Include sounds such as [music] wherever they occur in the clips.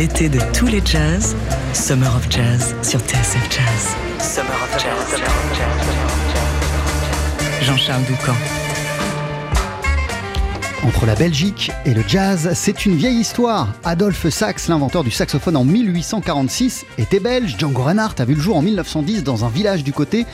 L'été de tous les jazz, Summer of Jazz sur TSF Jazz. Summer of Jazz. Jean-Charles Doucan. Entre la Belgique et le jazz, c'est une vieille histoire. Adolphe Sax, l'inventeur du saxophone en 1846, était belge. Django Reinhardt a vu le jour en 1910 dans un village du côté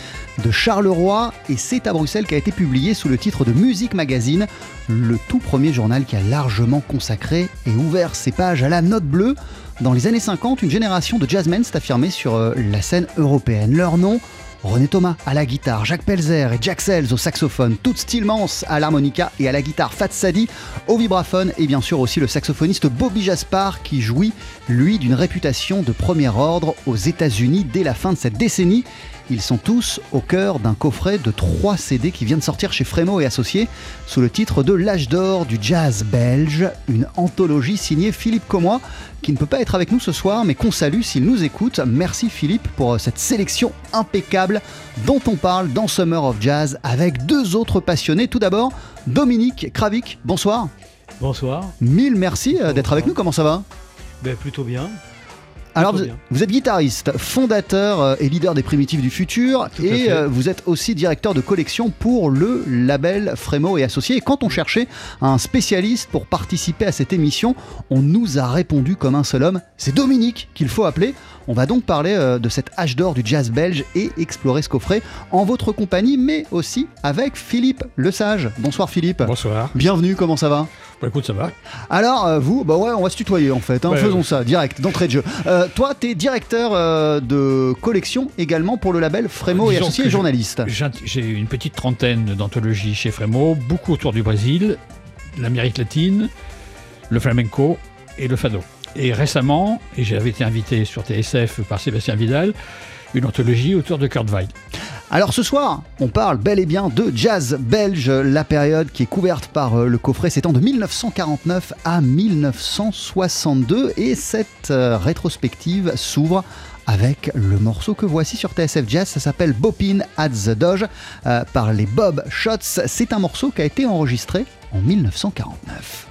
de Charleroi et c'est à Bruxelles qu'a été publié sous le titre de Music Magazine, le tout premier journal qui a largement consacré et ouvert ses pages à la note bleue. Dans les années 50, une génération de jazzmen s'est affirmée sur euh, la scène européenne. Leur nom René Thomas à la guitare, Jacques Pelzer et Jack Sells au saxophone, Toots Tillmans à l'harmonica et à la guitare, Fat Sadi au vibraphone et bien sûr aussi le saxophoniste Bobby Jaspar qui jouit, lui, d'une réputation de premier ordre aux États-Unis dès la fin de cette décennie. Ils sont tous au cœur d'un coffret de trois CD qui vient de sortir chez Frémo et Associés sous le titre de L'âge d'or du jazz belge, une anthologie signée Philippe Commois qui ne peut pas être avec nous ce soir mais qu'on salue s'il nous écoute. Merci Philippe pour cette sélection impeccable dont on parle dans Summer of Jazz avec deux autres passionnés. Tout d'abord, Dominique Kravik, bonsoir. Bonsoir. Mille merci euh, d'être avec nous, comment ça va? Ben, Plutôt bien. Alors, vous, êtes guitariste, fondateur euh, et leader des Primitifs du Futur, et euh, vous êtes aussi directeur de collection pour le label Frémo et Associés. Et quand on cherchait un spécialiste pour participer à cette émission, on nous a répondu comme un seul homme c'est Dominique qu'il faut appeler. On va donc parler euh, de cette âge d'or du jazz belge et explorer ce coffret en votre compagnie, mais aussi avec Philippe Lesage. Bonsoir Philippe. Bonsoir. Bienvenue, comment ça va? Bah écoute, ça va. Alors, vous, bah ouais, on va se tutoyer en fait. Hein. Faisons ça, direct, d'entrée de jeu. Euh, toi, tu es directeur euh, de collection également pour le label Frémo et associé journaliste. J'ai une petite trentaine d'anthologies chez Frémo, beaucoup autour du Brésil, l'Amérique latine, le flamenco et le fado. Et récemment, et j'avais été invité sur TSF par Sébastien Vidal, une anthologie autour de Kurt Weill. Alors ce soir, on parle bel et bien de jazz belge, la période qui est couverte par euh, le coffret s'étend de 1949 à 1962 et cette euh, rétrospective s'ouvre avec le morceau que voici sur TSF Jazz, ça s'appelle Bopin at the Doge euh, par les Bob Shots. C'est un morceau qui a été enregistré en 1949.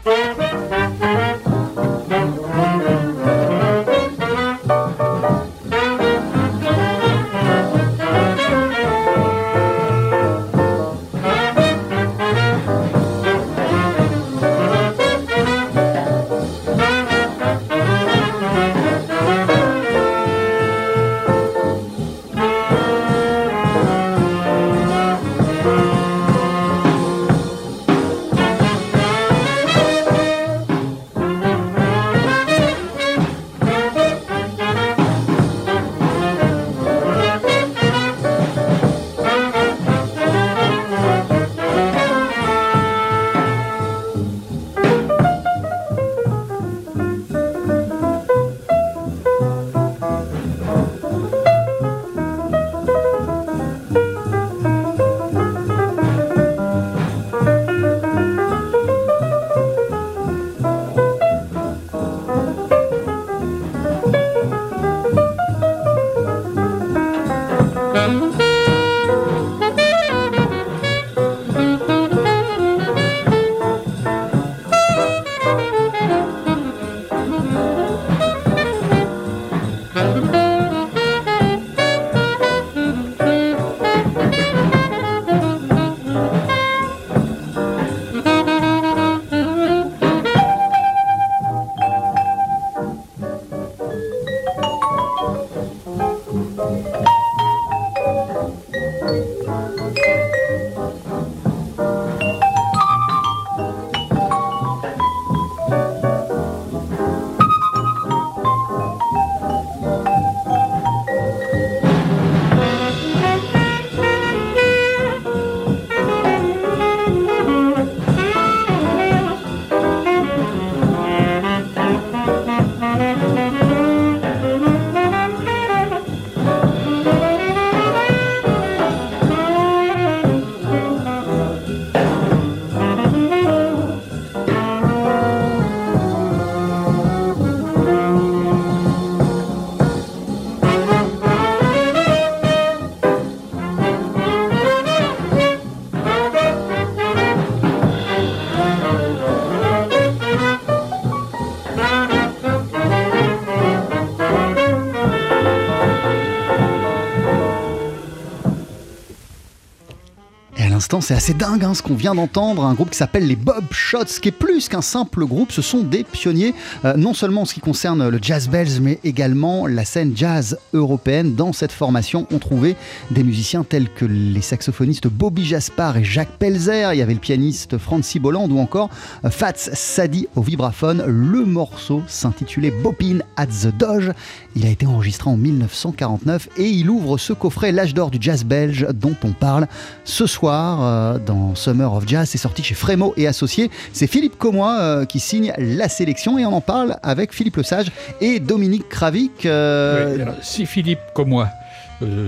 C'est assez dingue hein, ce qu'on vient d'entendre. Un groupe qui s'appelle les Bob Shots, qui est plus qu'un simple groupe. Ce sont des pionniers, euh, non seulement en ce qui concerne le jazz belge, mais également la scène jazz européenne. Dans cette formation, on trouvait des musiciens tels que les saxophonistes Bobby Jaspar et Jacques Pelzer. Il y avait le pianiste Francis Bolland ou encore euh, Fats Sadi au vibraphone. Le morceau s'intitulait Bopin at the Doge. Il a été enregistré en 1949 et il ouvre ce coffret, l'âge d'or du jazz belge, dont on parle ce soir euh, dans Summer of Jazz. C'est sorti chez Frémo et Associés. C'est Philippe Comois euh, qui signe la sélection et on en parle avec Philippe Lesage et Dominique Kravik. Euh, si Philippe Comois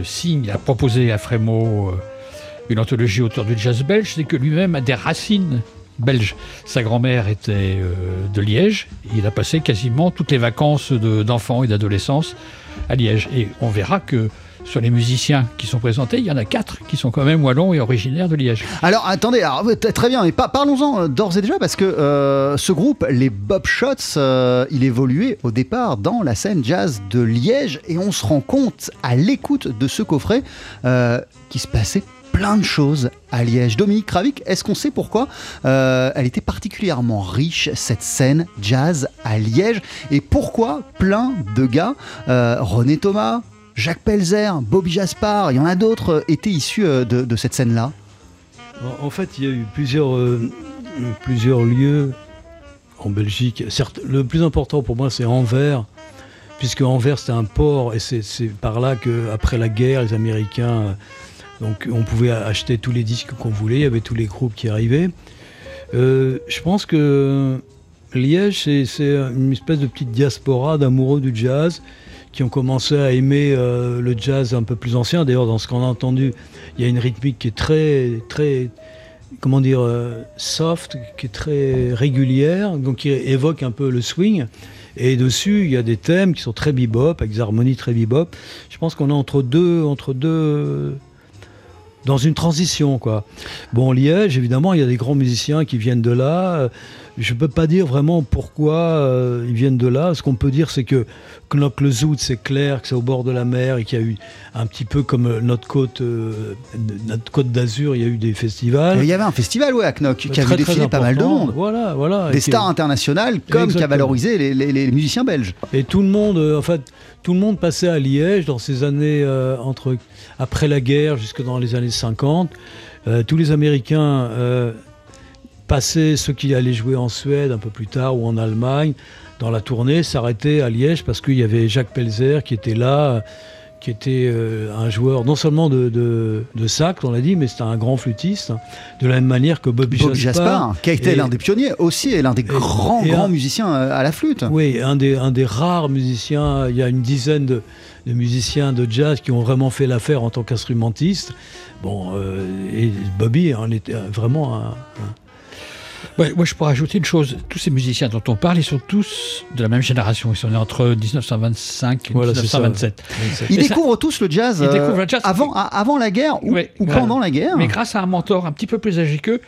signe, a proposé à Frémo une anthologie autour du jazz belge, c'est que lui-même a des racines belges. Sa grand-mère était de Liège. il a passé quasiment toutes les vacances d'enfants et d'adolescence à Liège. Et on verra que sur les musiciens qui sont présentés, il y en a quatre qui sont quand même wallons et originaires de Liège. Alors attendez, très bien, mais parlons-en euh, d'ores et déjà parce que euh, ce groupe, les Bob Shots, euh, il évoluait au départ dans la scène jazz de Liège et on se rend compte à l'écoute de ce coffret euh, qu'il se passait plein de choses à Liège. Dominique Kravik, est-ce qu'on sait pourquoi elle était particulièrement riche, cette scène jazz à Liège Et pourquoi plein de gars, René Thomas, Jacques Pelzer, Bobby Jaspar, il y en a d'autres, euh, étaient issus de, de, cette scène-là En fait, il y a eu plusieurs, euh, plusieurs lieux en Belgique. Certes, le plus important pour moi, c'est Anvers, puisque Anvers, c'était un port, et c'est par là qu'après la guerre, les Américains on pouvait acheter tous les disques qu'on voulait, il y avait tous les groupes qui arrivaient. Euh, je pense que Liège, c'est une espèce de petite diaspora d'amoureux du jazz qui ont commencé à aimer euh, le jazz un peu plus ancien. D'ailleurs, dans ce qu'on a entendu, il y a une rythmique qui est très, très, comment dire, euh, soft, qui est très régulière, donc qui évoque un peu le swing. Et dessus, il y a des thèmes qui sont très bebop, avec des harmonies très bebop. Je pense qu'on est entre deux, entre deux dans une transition. Quoi. Bon, Liège, évidemment, il y a des grands musiciens qui viennent de là. Je ne peux pas dire vraiment pourquoi euh, ils viennent de là. Ce qu'on peut dire, c'est que Knock le Zout, c'est clair que c'est au bord de la mer et qu'il y a eu un petit peu comme notre côte, euh, notre côte d'Azur, il y a eu des festivals. Il y avait un festival, ouais, à Knock, qui avait défilé pas mal de monde. Voilà, voilà. Des stars internationales, comme qui a valorisé les, les, les, musiciens belges. Et tout le monde, euh, en fait, tout le monde passait à Liège dans ces années euh, entre après la guerre jusque dans les années 50. Euh, tous les Américains euh, passaient, ceux qui allaient jouer en Suède un peu plus tard ou en Allemagne, dans la tournée, s'arrêtaient à Liège parce qu'il y avait Jacques Pelzer qui était là qui était euh, un joueur non seulement de, de, de sax, on l'a dit, mais c'était un grand flûtiste, hein, de la même manière que Bobby, Bobby Jaspar, Jaspar, qui a été l'un des pionniers aussi, et l'un des grands, et grands un, musiciens à la flûte. Oui, un des, un des rares musiciens, il y a une dizaine de, de musiciens de jazz qui ont vraiment fait l'affaire en tant qu'instrumentiste. Bon, euh, et Bobby, on était vraiment un, un Ouais, moi, je pourrais ajouter une chose. Tous ces musiciens dont on parle, ils sont tous de la même génération. Ils sont nés entre 1925 et voilà, 1927. Ils découvrent ça, tous le jazz, ils découvrent le jazz avant, avant la guerre ou, ouais, ou voilà. pendant la guerre. Mais grâce à un mentor un petit peu plus âgé qu'eux,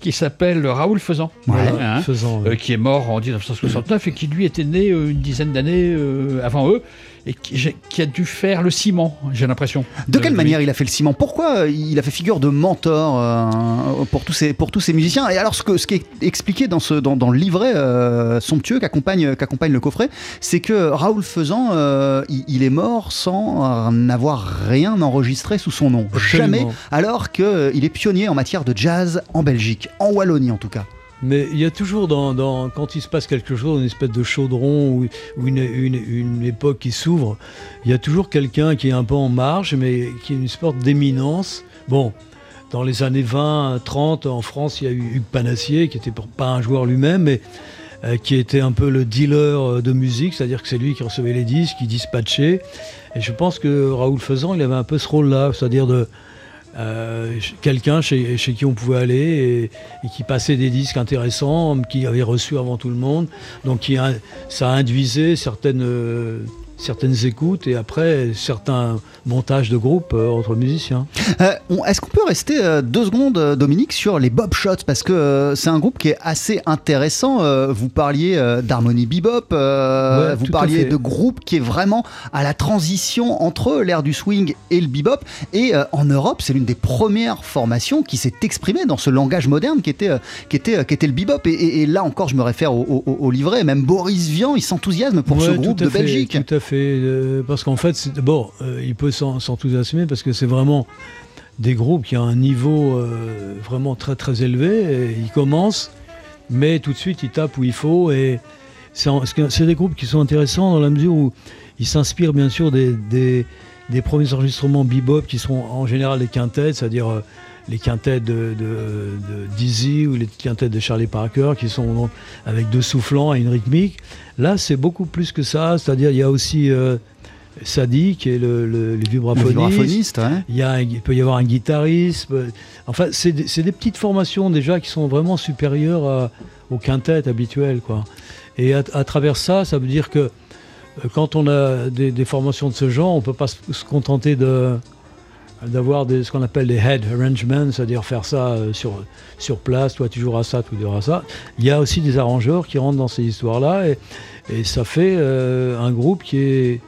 qui s'appelle Raoul Faisan, ouais. hein, Faisan euh, qui est mort en 1969 et qui lui était né euh, une dizaine d'années euh, avant eux et qui, qui, a dû faire le ciment, j'ai l'impression. De, de quelle manière il a fait le ciment? Pourquoi il a fait figure de mentor euh, pour, tous ces, pour tous ces musiciens? Et alors, ce, que, ce qui est expliqué dans, ce, dans, dans le livret euh, somptueux qu'accompagne qu le coffret, c'est que Raoul Faisan, euh, il, il, est mort sans n'avoir rien enregistré sous son nom. Absolument. Jamais, alors qu'il est pionnier en matière de jazz en Belgique, en Wallonie en tout cas. Mais il y a toujours, quand il se passe quelque chose, une espèce de chaudron ou, une, époque qui s'ouvre, il y a toujours quelqu'un qui est un peu en marge, mais qui est une sorte d'éminence. Bon, dans les années 20, 30, en France, il y a eu Hugues Panassier, qui n'était pas un joueur lui-même, mais euh, qui était un peu le dealer de musique, c'est-à-dire que c'est lui qui recevait les disques, qui dispatchait. Et je pense que Raoul Faisan, il avait un peu ce rôle-là, c'est-à-dire de euh, quelqu'un chez, qui on pouvait aller et, et, qui passait des disques intéressants, qui avait reçu avant tout le monde. Donc qui, ça induisait certaines, euh, certaines écoutes et après certains montages de groupe euh, entre musiciens. Euh, Est-ce qu'on peut rester euh, deux secondes, Dominique, sur les Bob Shots? Parce que c'est un groupe qui est assez intéressant. Vous parliez d'harmonie bebop, Ouais, vous parliez de groupe qui est vraiment à la transition entre l'ère du swing et le bebop. Et en Europe, c'est l'une des premières formations qui s'est exprimée dans ce langage moderne qui était, qui était, qui était le bebop. Et, et- et là encore, je me réfère au, au- au livret. Même Boris Vian, il s'enthousiasme pour ce groupe de fait, Belgique. Tout à fait. Euh, parce qu'en fait, d'abord, euh, il peut s'en- s'enthousiasmer parce que c'est vraiment des groupes qui ont un niveau euh, vraiment très très élevé. Et ils commencent, mais tout de suite ils tapent où il faut. Et c'est des groupes qui sont intéressants dans la mesure où ils s'inspirent bien sûr des, des, des premiers enregistrements bebop qui sont en général les quintettes, c'est-à-dire les quintettes de, de, de Dizzy ou les quintettes de Charlie Parker qui sont donc avec deux soufflants et une rythmique. Là, c'est beaucoup plus que ça, c'est-à-dire il y a aussi euh, Sadi qui est le, le, les Le vibraphonistes. vibraphoniste, ouais. Il, y a un- il peut y avoir un guitariste. euh, Enfin, c'est des, petites formations déjà qui sont vraiment supérieures à- aux quintettes habituelles. Quoi. Et à, à travers ça, ça veut dire que euh, quand on a des, des formations de ce genre, on ne peut pas se contenter de d'avoir ce qu'on appelle des head arrangements, c'est-à-dire faire ça euh, sur, sur place, toi tu joueras ça, tu joueras ça. Il y a aussi des arrangeurs qui rentrent dans ces histoires-là et, et ça fait euh, un groupe qui est...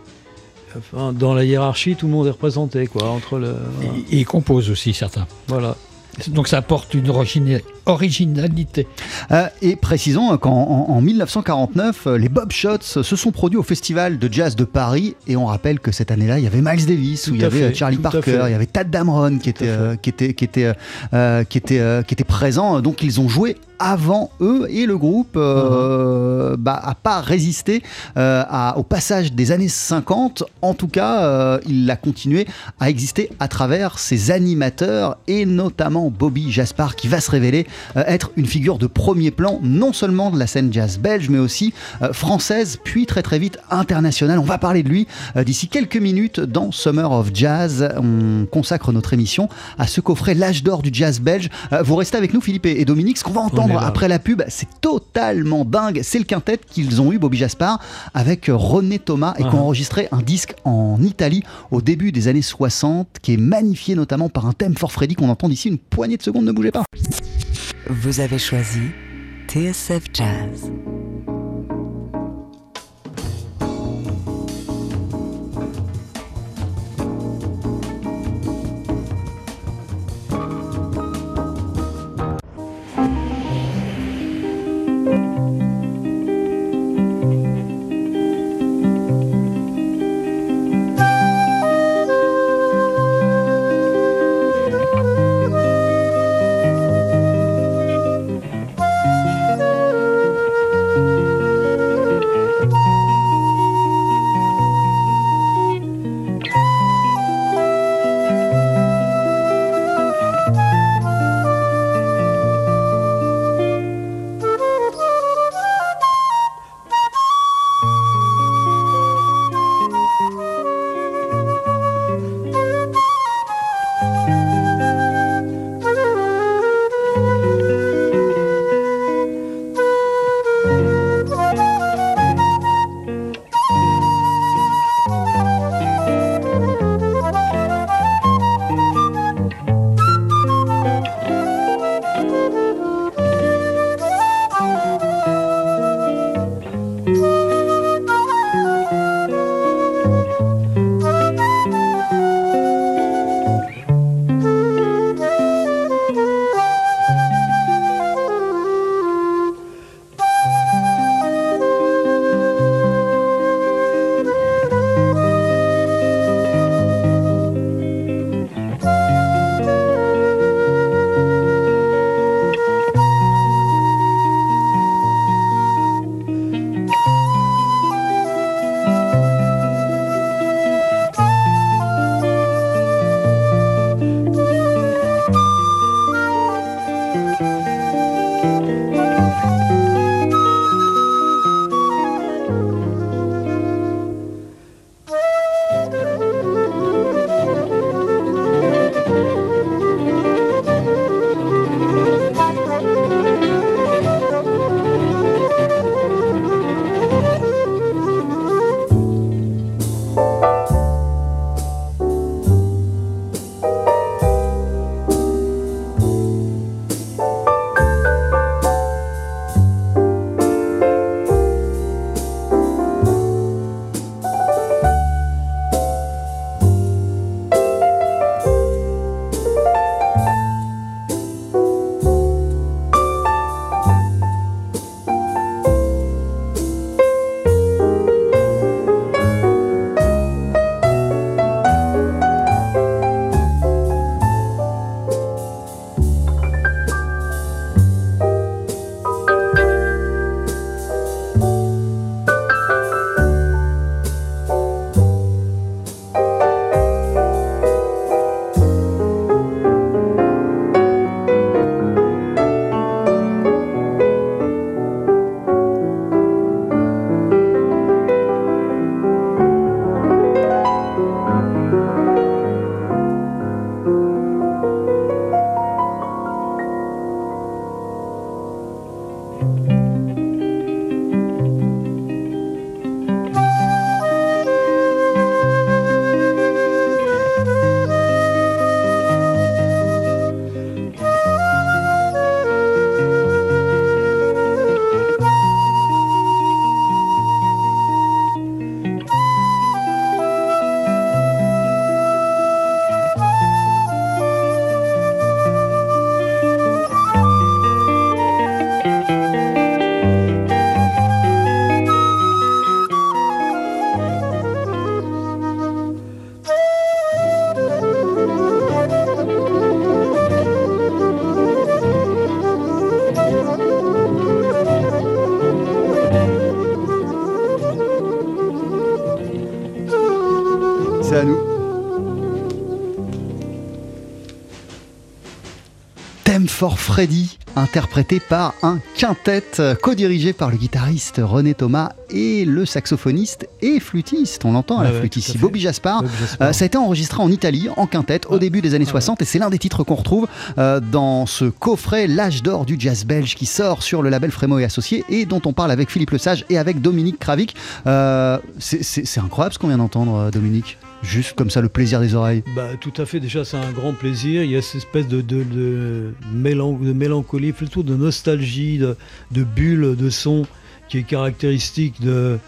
enfin, dans la hiérarchie, tout le monde est représenté, quoi, entre le... Voilà. Ils composent aussi certains. Voilà. Donc ça apporte une origina- originalité. Euh, et précisons qu'en en, en 1949, euh, les Bob Shots se sont produits au Festival de Jazz de Paris. Et on rappelle que cette année-là, il y avait Miles Davis, Tout où il y avait fait, euh, Charlie Parker, il y avait Tad Damron qui Tout était, à fait. euh, qui était, qui était, euh, qui était, qui était présent. Donc ils ont joué avant eux et le groupe euh, bah, a pas résisté euh, à- au passage des années 50. En tout cas, euh, il a continué à exister à travers ses animateurs et notamment Bobby Jaspar qui va se révéler euh, être une figure de premier plan non seulement de la scène jazz belge mais aussi euh, française puis très très vite internationale. On va parler de lui euh, d'ici quelques minutes dans Summer of Jazz. On consacre notre émission à ce coffret l'âge d'or du jazz belge. Euh, vous restez avec nous Philippe et Dominique. Ce qu'on va entendre après la pub, c'est totalement dingue. C'est le quintet qu'ils ont eu Bobby Jaspar avec René Thomas et qui ont Ah. enregistré un disque en Italie au début des années 60 qui est magnifié notamment par un thème for Freddy qu'on entend d'ici une poignée de secondes. Ne bougez pas. Vous avez choisi TSF Jazz. Time for Freddy, interprété par un quintet co-dirigé par le guitariste René Thomas et le saxophoniste et flûtiste. On l'entend à la Ouais, flûte ici. Bobby Jaspar. Bobby Jaspar. Euh, ça a été enregistré en Italie, en quintet, au début des années Ouais. 60, et c'est l'un des titres qu'on retrouve euh, dans ce coffret L'âge d'or du jazz belge qui sort sur le label Frémo et Associés et dont on parle avec Philippe Lesage et avec Dominique Kravik. Euh, c'est- incroyable ce qu'on vient d'entendre, Dominique. Juste comme ça, le plaisir des oreilles? Bah, tout à fait, déjà c'est un grand plaisir. Il y a cette espèce de, de, de, mélan- de mélancolie, plutôt de nostalgie, de, de bulle de son qui est caractéristique de,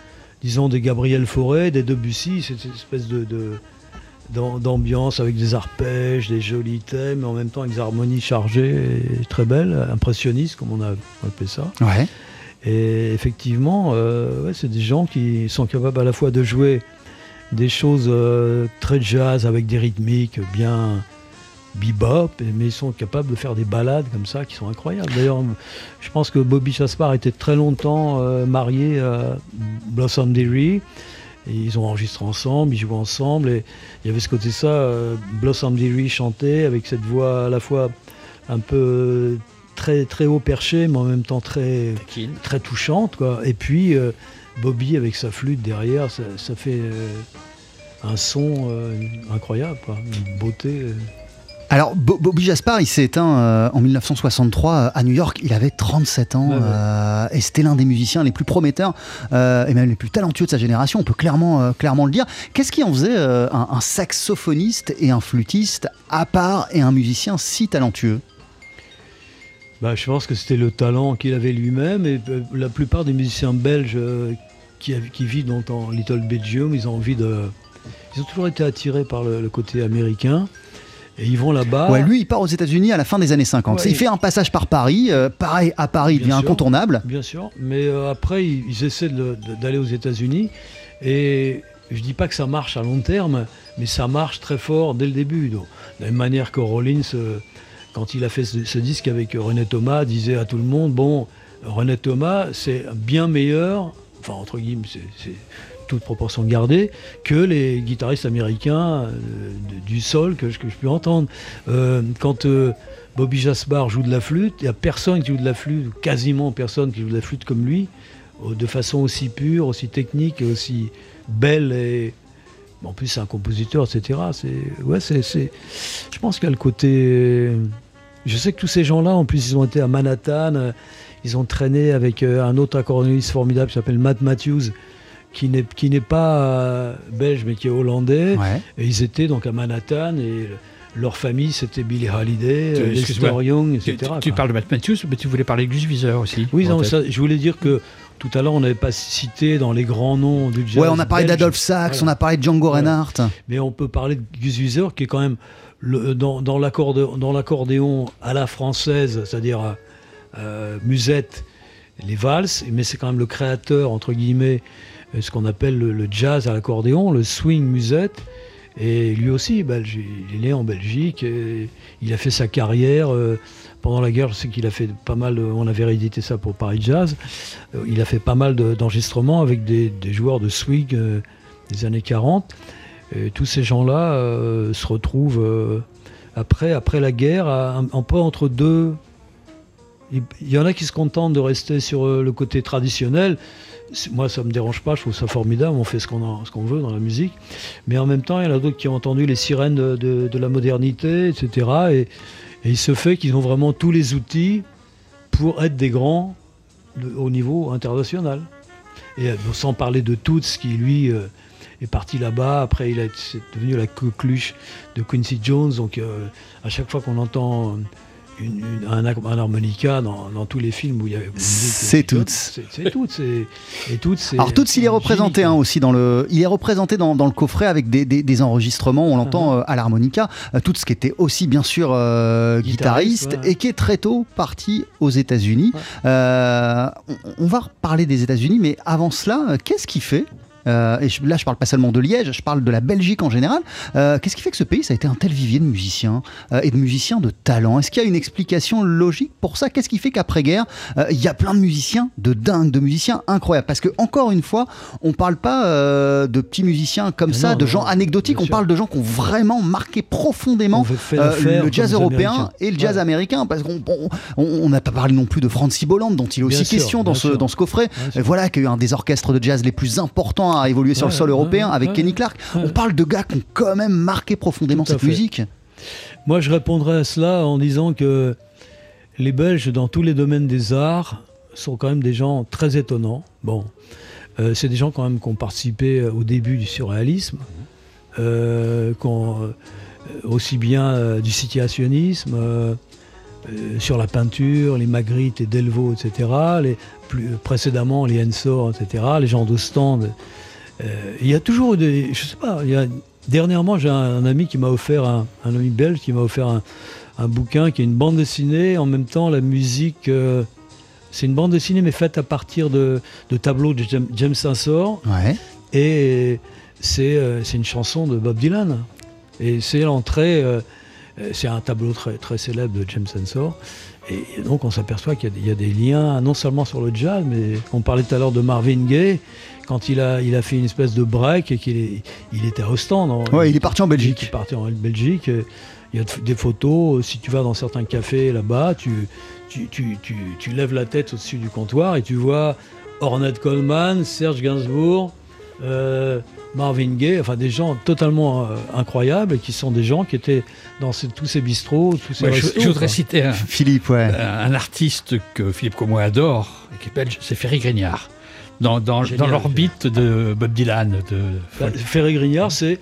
disons, des Gabriel Fauré, des Debussy. C'est cette espèce de, de- d'am- d'ambiance avec des arpèges, des jolis thèmes, mais en même temps avec des harmonies chargées et très belles, impressionnistes comme on a appelé ça. Ouais. Et effectivement, euh, ouais, c'est des gens qui sont capables à la fois de jouer des choses euh, très jazz avec des rythmiques bien bebop, mais ils sont capables de faire des ballades comme ça qui sont incroyables. D'ailleurs, je pense que Bobby Chaspar était très longtemps euh, marié à Blossom Dearie. Et ils ont enregistré ensemble, ils jouaient ensemble, et il y avait ce côté ça, euh, Blossom Dearie chantait avec cette voix à la fois un peu très, très haut perché, mais en même temps très, très touchante. Quoi. Et puis euh, Bobby avec sa flûte derrière, ça, ça fait euh, un son euh, incroyable, quoi. une beauté. euh. Alors, Bo- Bobby Jaspar, il s'est éteint euh, en 1963 euh, à New York. Il avait 37 ans Ouais, ouais. euh, et c'était l'un des musiciens les plus prometteurs euh, et même les plus talentueux de sa génération. On peut clairement, clairement le dire. Qu'est-ce qui en faisait un, un saxophoniste et un flûtiste à part et un musicien si talentueux? Bah, je pense que c'était le talent qu'il avait lui-même. Et la plupart des musiciens belges qui, vivent dans, dans Little Belgium, ils ont envie de. Ils ont toujours été attirés par le, le côté américain. Et ils vont là-bas. Ouais, lui, il part aux États-Unis à la fin des années 50. Ah. Ouais, il fait un passage par Paris. euh, pareil, à Paris, il devient sûr. incontournable. Bien sûr, mais euh, après ils, ils essaient d'aller aux États-Unis et je dis pas que ça marche à long terme, mais ça marche très fort dès le début. Donc, de la même manière que Rollins, euh, quand il a fait ce, ce disque avec René Thomas, disait à tout le monde bon, René Thomas c'est bien meilleur, enfin entre guillemets, c'est toute proportion gardée, que les guitaristes américains euh, du sol que, je- peux entendre. Euh, quand euh, Bobby Jasbar joue de la flûte, il n'y a personne qui joue de la flûte, quasiment personne qui joue de la flûte comme lui, euh, de façon aussi pure, aussi technique aussi belle. En plus, c'est un compositeur, etc. C'est, ouais, c'est, Je pense qu'il y a le côté. Je sais que tous ces gens-là, en plus, ils ont été à Manhattan, ils ont traîné avec euh, un autre accordéoniste formidable qui s'appelle Matt Matthews, qui n'est, qui n'est pas euh, belge mais qui est hollandais. Ouais. Et ils étaient donc à Manhattan et leur famille c'était Billie Holiday, Tu- euh. Lester Young, Tu, etc. tu parles de Matt Matthews, mais tu voulais parler de Gus Viseur aussi. Oui, non, ça, je voulais dire que tout à l'heure on n'avait pas cité dans les grands noms du jazz. Ouais, on a parlé d'Adolphe Sax, Voilà. on a parlé de Django Voilà. Reinhardt. mais on peut parler de Gus Viseur qui est quand même le- dans, dans l'accordéon à la française, c'est-à-dire musette, les valses, mais c'est quand même le créateur, entre guillemets, euh, ce qu'on appelle le, jazz à l'accordéon, le swing musette. Et lui aussi, il est né en Belgique, et il a fait sa carrière. euh, pendant la guerre, je sais qu'il a fait pas mal, euh, on avait réédité ça pour Paris Jazz, euh, il a fait pas mal de- d'enregistrements avec des, joueurs de swing euh, des années 40. Et tous ces gens-là euh, se retrouvent euh, après, après la guerre, un peu entre deux. Il y en a qui se contentent de rester sur euh, le côté traditionnel. Moi, ça me dérange pas, je trouve ça formidable, on fait ce qu'on qu'on veut dans la musique. Mais en même temps, il y en a d'autres qui ont entendu les sirènes de, la modernité, etc. Et, il se fait qu'ils ont vraiment tous les outils pour être des grands au niveau international. Et euh, sans parler de Toots qui, lui, euh, est parti là-bas. Après, il a, c'est devenu la coqueluche de Quincy Jones. Donc, à chaque fois qu'on entend une- une- un, un harmonica dans, dans tous les films où il y avait C'est Toots. C'est Toots. Et, c'est Alors Toots, il est représenté hein, aussi dans le, il est représenté dans, dans le coffret avec des, des- des enregistrements. On l'entend Uh-huh. euh, à l'harmonica. Euh, Toots qui était aussi bien sûr euh, guitariste, Guitariste, ouais. et qui est très tôt parti aux États-Unis. Ouais. Euh, on, on va reparler des États-Unis, mais avant cela, qu'est-ce qui fait? Euh, et je- là je parle pas seulement de Liège, je parle de la Belgique en général. Euh, Qu'est-ce qui fait que ce pays, ça a été un tel vivier de musiciens euh, et de musiciens de talent? Est-ce qu'il y a une explication logique pour ça? Qu'est-ce qui fait qu'après-guerre, il y a plein de musiciens de dingue, de musiciens incroyables? Parce que encore une fois, on parle pas de petits musiciens comme Mais ça, non, de non, gens anecdotiques, on parle de gens qui ont vraiment marqué profondément le jazz européen Américains. et le jazz Ouais. américain parce qu'on on- on- on n'a pas parlé non plus de Francis Bolland dont il est Bien aussi sûr, question dans ce, sûr. dans ce coffret voilà qui a eu un des orchestres de jazz les plus importants à évoluer sur le Ouais, sol ouais, européen ouais, avec ouais. Kenny Clark Ouais. on parle de gars qui ont quand même marqué profondément cette fait. musique Moi, je répondrais à cela en disant que les Belges, dans tous les domaines des arts, sont quand même des gens très étonnants. Bon, euh, c'est des gens quand même qui ont participé euh, au début du surréalisme, euh, qui ont, euh, aussi bien du situationnisme, euh, sur la peinture, les Magritte et Delvaux, etc. Les, plus précédemment, les Ensor, etc. Les gens d'Ostende. Euh, il y a toujours des, je sais pas, il y a, dernièrement j'ai un, un ami qui m'a offert un, un ami belge qui m'a offert un, un bouquin qui est une bande dessinée. En même temps la musique euh, c'est une bande dessinée mais faite à partir de, de tableaux de James, James Ensor ouais. Et c'est euh, c'est une chanson de Bob Dylan. Et c'est l'entrée euh, euh, c'est un tableau très, très célèbre de James Ensor et, donc on s'aperçoit qu'il y, a des- il y a des liens non seulement sur le jazz mais on parlait tout à l'heure de Marvin Gaye quand il a, il a fait une espèce de break et qu'il il était à Ostende ouais il est parti en il est Belgique parti en Belgique. Il y a de- des photos. Si tu vas dans certains cafés là-bas, tu, tu, tu, tu, tu lèves la tête au-dessus du comptoir et tu vois Ornette Coleman, Serge Gainsbourg, euh, Marvin Gaye, enfin des gens totalement euh, incroyables et qui sont des gens qui étaient dans ces- tous ces bistrots, tous ces Ouais, je, restos, je voudrais quoi. citer un, Philippe ouais un artiste que Philippe Comoy adore, et qui est belge, c'est Ferry Grignard. Dans, dans, Génial, dans l'orbite de Bob Dylan. De, Bah, Ferré Grignard, c'est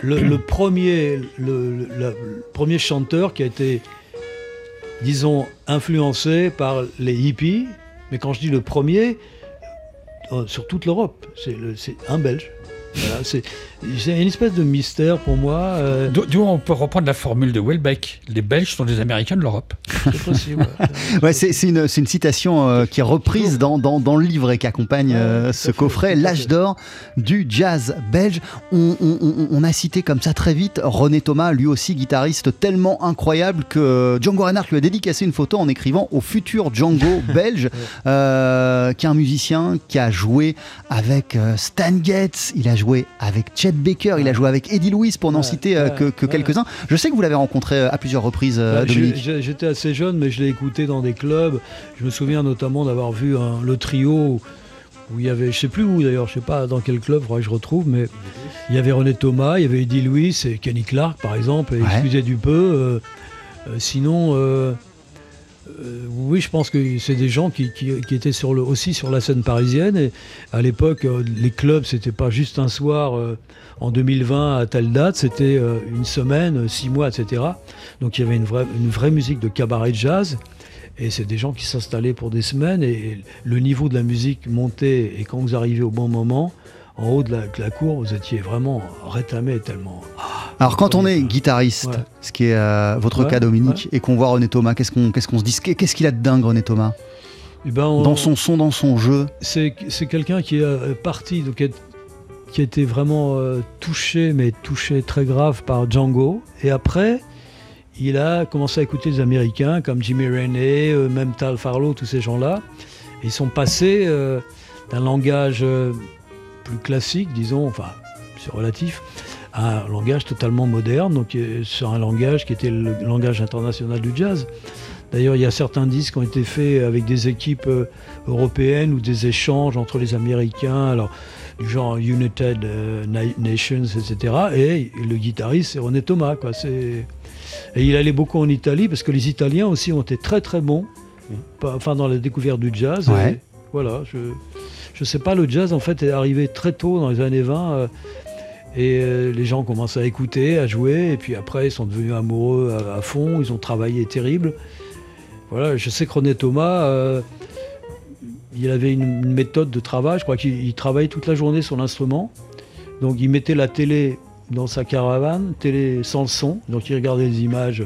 le, le premier, le, le- la- le premier chanteur qui a été, disons, influencé par les hippies. Mais quand je dis le premier, euh, sur toute l'Europe, c'est le- c'est un Belge. Voilà, c'est une espèce de mystère pour moi. euh, D'où on peut reprendre la formule de Welbeck. Les Belges sont des Américains de l'Europe. c'est possible. ouais. [laughs] C'est une, citation euh, qui est reprise dans, dans, dans le livret qui accompagne euh, ce coffret, L'âge d'or du jazz belge. On, on- on- on a cité comme ça très vite René Thomas, lui aussi guitariste tellement incroyable que Django Reinhardt lui a dédicacé une photo en écrivant au futur Django [laughs] belge, euh, qui est un musicien qui a joué avec Stan Getz, il a joué avec Chet Baker, il a joué avec Eddie Lewis pour n'en Ouais, citer euh, ouais, que, que ouais. quelques-uns. Je sais que vous l'avez rencontré euh, à plusieurs reprises, euh, Bah, J'étais assez jeune, mais je l'ai écouté dans des clubs. Je me souviens notamment d'avoir vu un- le trio où il y avait, je sais plus où d'ailleurs, je sais pas dans quel club, faudrait que je retrouve, mais il y avait René Thomas, il y avait Eddie Lewis et Kenny Clark par exemple, et excusez du peu. euh, sinon, euh, euh, oui, je pense que c'est des gens qui, étaient aussi sur la scène parisienne. Et à l'époque, euh, les clubs, c'était pas juste un soir euh, en 2020 à telle date, c'était une semaine, six mois, etc. Donc il y avait une vraie, musique de cabaret de jazz. Et c'est des gens qui s'installaient pour des semaines et le niveau de la musique montait. Et quand vous arrivez au bon moment, en haut de la, cour, vous étiez vraiment rétamé tellement. Alors quand on est guitariste, Ouais. ce qui est euh, votre Ouais, cas Dominique, et qu'on voit René Thomas, qu'est-ce qu'on qu'est-ce qu'on se dit? Qu'est-ce qu'il a de dingue René Thomas? Eh ben, on- Dans son son, dans son jeu c'est c'est quelqu'un qui est euh, parti, donc qui a, qui a été vraiment euh, touché, mais touché très grave par Django. Et après, il a commencé à écouter des Américains comme Jimmy Rennie, euh, même Tal Farlow, tous ces gens-là. Et Ils sont passés d'un langage plus classique, disons, enfin, c'est relatif, à un langage totalement moderne, donc euh, sur un langage qui était le langage international du jazz. D'ailleurs, il y a certains disques qui ont été faits avec des équipes euh, européennes ou des échanges entre les Américains, alors du genre United euh, Na- Nations, etc. Et le guitariste, c'est René Thomas. Quoi. Et il allait beaucoup en Italie parce que les Italiens aussi ont été très très bons, pas- enfin dans la découverte du jazz. Ouais. Et voilà, je je sais pas, le jazz en fait est arrivé très tôt dans les années 20. Et euh, les gens commencent à écouter, à jouer, et puis après ils sont devenus amoureux à, fond, ils ont travaillé terrible. Voilà, je sais que René Thomas, euh, il avait une, une méthode de travail, je crois qu'il il travaillait toute la journée sur l'instrument. Donc il mettait la télé dans sa caravane, télé sans son, donc il regardait les images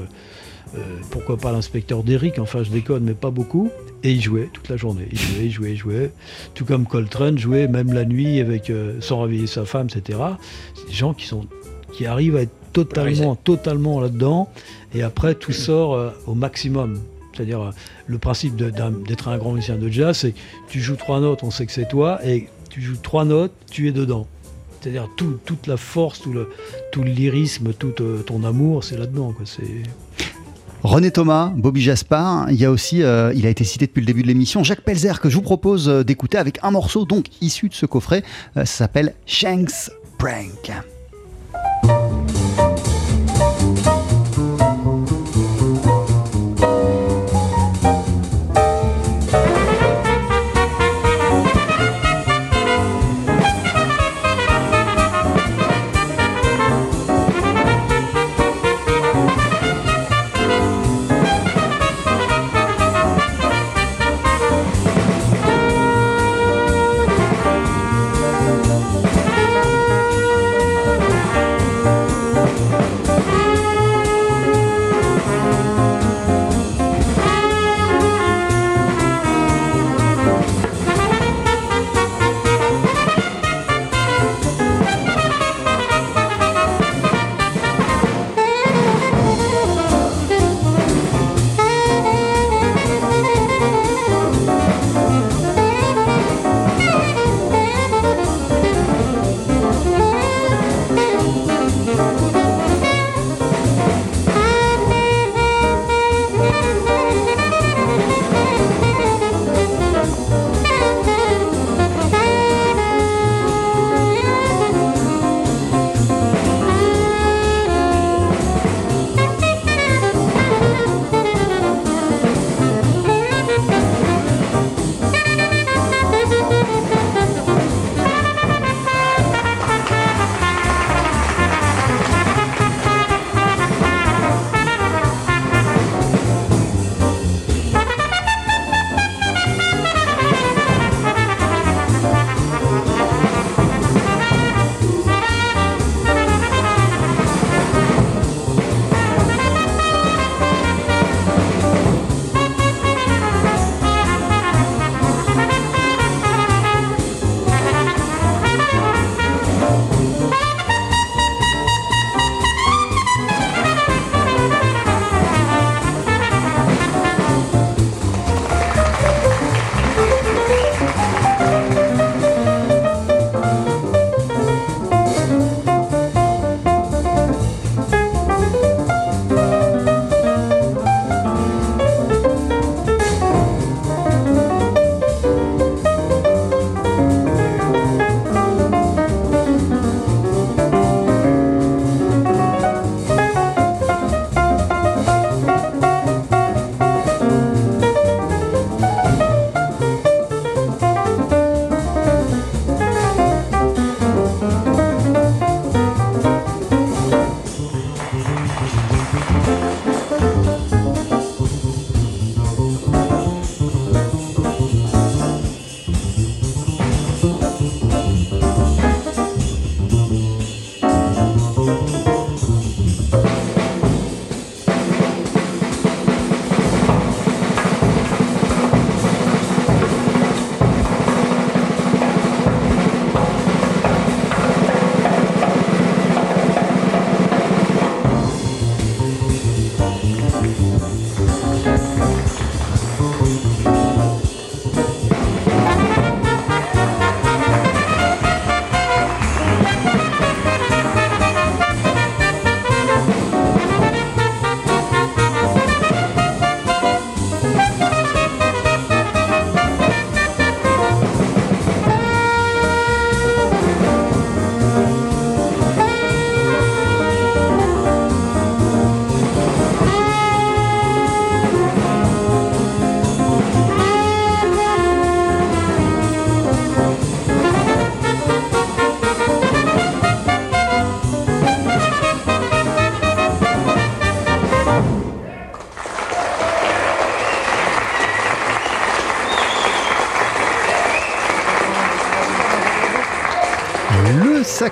euh, pourquoi pas l'inspecteur d'Eric, enfin je déconne, mais pas beaucoup. Et il jouait toute la journée. Il jouait, il jouait, il jouait. Tout comme Coltrane jouait même la nuit avec, euh, sans réveiller sa femme, etc. C'est des gens qui, sont, qui arrivent à être totalement, totalement là-dedans. Et après, tout sort euh, au maximum. C'est-à-dire, euh, le principe d'être un grand musicien de jazz, c'est que tu joues trois notes, on sait que c'est toi, et tu joues trois notes, tu es dedans. C'est-à-dire, tout- toute la force, tout le, tout le lyrisme, tout ton amour, c'est là-dedans. C'est. René Thomas, Bobby Jaspar, il y a aussi, euh, il a été cité depuis le début de l'émission, Jacques Pelzer, que je vous propose euh, d'écouter avec un morceau donc issu de ce coffret. Euh, ça s'appelle Shanks Prank.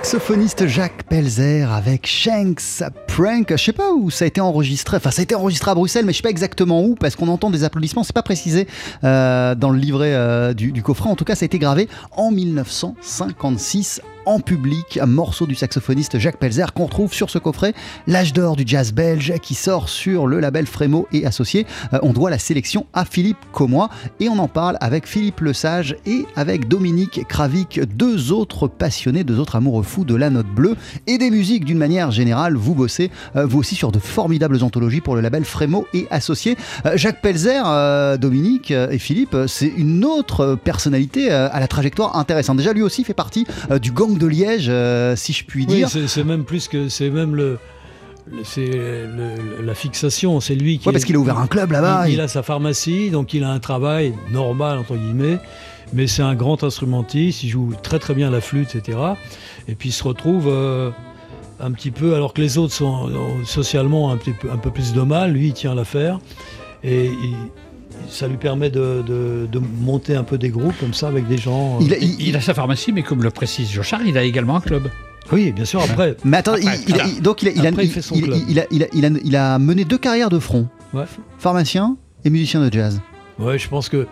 Saxophoniste Jacques Pelzer avec Shanks Prank. Je sais pas où ça a été enregistré. Enfin, ça a été enregistré à Bruxelles, mais je sais pas exactement où parce qu'on entend des applaudissements. C'est pas précisé euh, dans le livret euh, du, coffret. En tout cas, ça a été gravé en 1956 en public, un morceau du saxophoniste Jacques Pelzer qu'on retrouve sur ce coffret, l'âge d'or du jazz belge qui sort sur le label Frémo et Associés. Euh, on doit la sélection à Philippe Commois et on en parle avec Philippe Lesage et avec Dominique Kravik, deux autres passionnés, deux autres amoureux fous de la note bleue et des musiques d'une manière générale. Vous bossez, euh, vous aussi, sur de formidables anthologies pour le label Frémo et Associés. Euh, Jacques Pelzer, Dominique et Philippe, c'est une autre personnalité à la trajectoire intéressante. Déjà, lui aussi fait partie du gang de Liège, euh, si je puis dire. Oui, c'est même plus que c'est même le c'est la fixation, c'est lui qui. Ouais, parce qu'il a ouvert un club là-bas. Il, a sa pharmacie, donc il a un travail normal entre guillemets, mais c'est un grand instrumentiste. Il joue très très bien la flûte, etc. Et puis il se retrouve euh, un petit peu, alors que les autres sont socialement un, petit peu, un peu plus de mal, lui il tient l'affaire et il, ça lui permet de, monter un peu des groupes comme ça avec des gens. Euh, il a, sa pharmacie, mais comme le précise Jochard, il a également un club. Oui, bien sûr, après. Mais attends, il, donc il a, mené deux carrières de front. Pharmacien et musicien de jazz. Ouais, je pense que